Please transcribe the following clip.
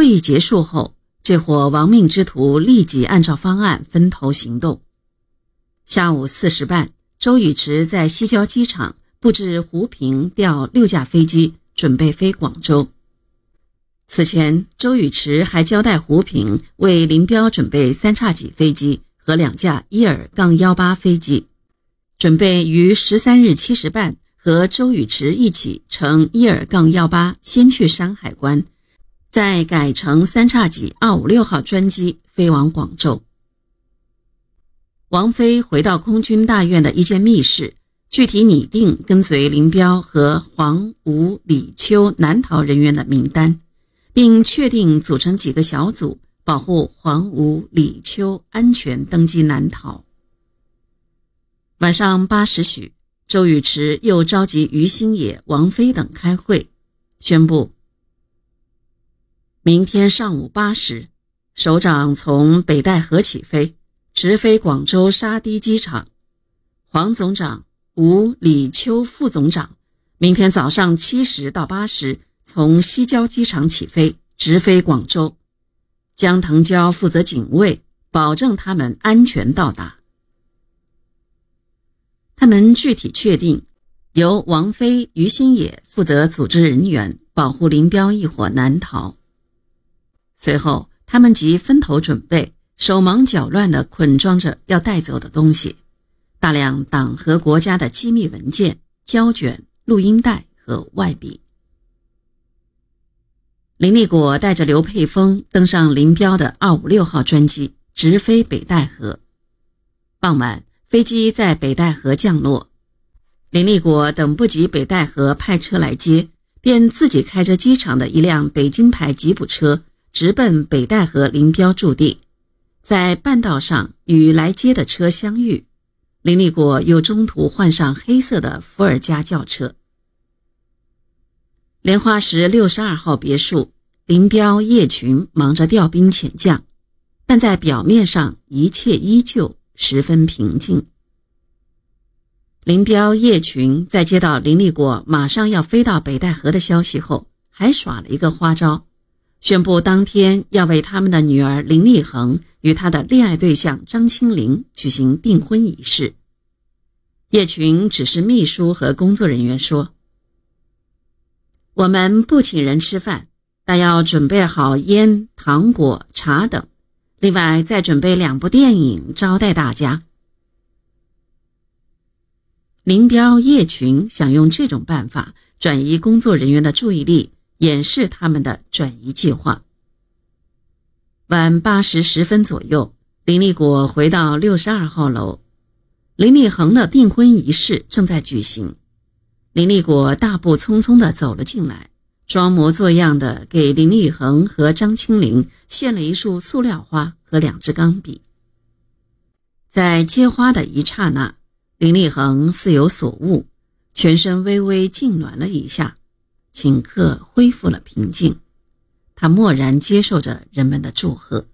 会议结束后，这伙亡命之徒立即按照方案分头行动。下午四时半，周宇驰在西郊机场布置胡平调六架飞机，准备飞广州。此前，周宇驰还交代胡平为林彪准备三叉戟飞机和两架伊尔杠幺八飞机，准备于十三日七时半和周宇驰一起乘伊尔杠幺八先去山海关。再改乘三叉戟二五六号专机飞往广州。王菲回到空军大院的一间密室，具体拟定跟随林彪和黄、吴、李、秋南逃人员的名单，并确定组成几个小组，保护黄、吴、李、秋安全登机南逃。晚上八时许，周宇驰又召集于新野、王菲等开会，宣布。明天上午八时，首长从北戴河起飞，直飞广州沙堤机场。黄总长、吴、李、秋副总长，明天早上七时到八时从西郊机场起飞，直飞广州。江腾蛟负责警卫，保证他们安全到达。他们具体确定，由王菲、于新野负责组织人员，保护林彪一伙南逃。随后，他们即分头准备，手忙脚乱地捆装着要带走的东西：大量党和国家的机密文件、胶卷、录音带和外笔。林立果带着刘佩峰登上林彪的二五六号专机，直飞北戴河。傍晚，飞机在北戴河降落。林立果等不及北戴河派车来接，便自己开着机场的一辆北京牌吉普车。直奔北戴河林彪驻地，在半道上与来接的车相遇，林立果又中途换上黑色的伏尔加轿车。莲花石六十二号别墅，林彪、叶群忙着调兵遣将，但在表面上一切依旧十分平静。林彪、叶群在接到林立果马上要飞到北戴河的消息后，还耍了一个花招。宣布当天要为他们的女儿林立恒与他的恋爱对象张清玲举行订婚仪式。叶群指示秘书和工作人员说：“我们不请人吃饭，但要准备好烟、糖果、茶等，另外再准备两部电影招待大家。”林彪、叶群想用这种办法转移工作人员的注意力。掩饰他们的转移计划。晚八时十分左右，林立果回到六十二号楼，林立恒的订婚仪式正在举行。林立果大步匆匆地走了进来，装模作样的给林立恒和张清玲献了一束塑料花和两支钢笔。在接花的一刹那，林立恒似有所悟，全身微微痉挛了一下。顷刻恢复了平静，他默然接受着人们的祝贺。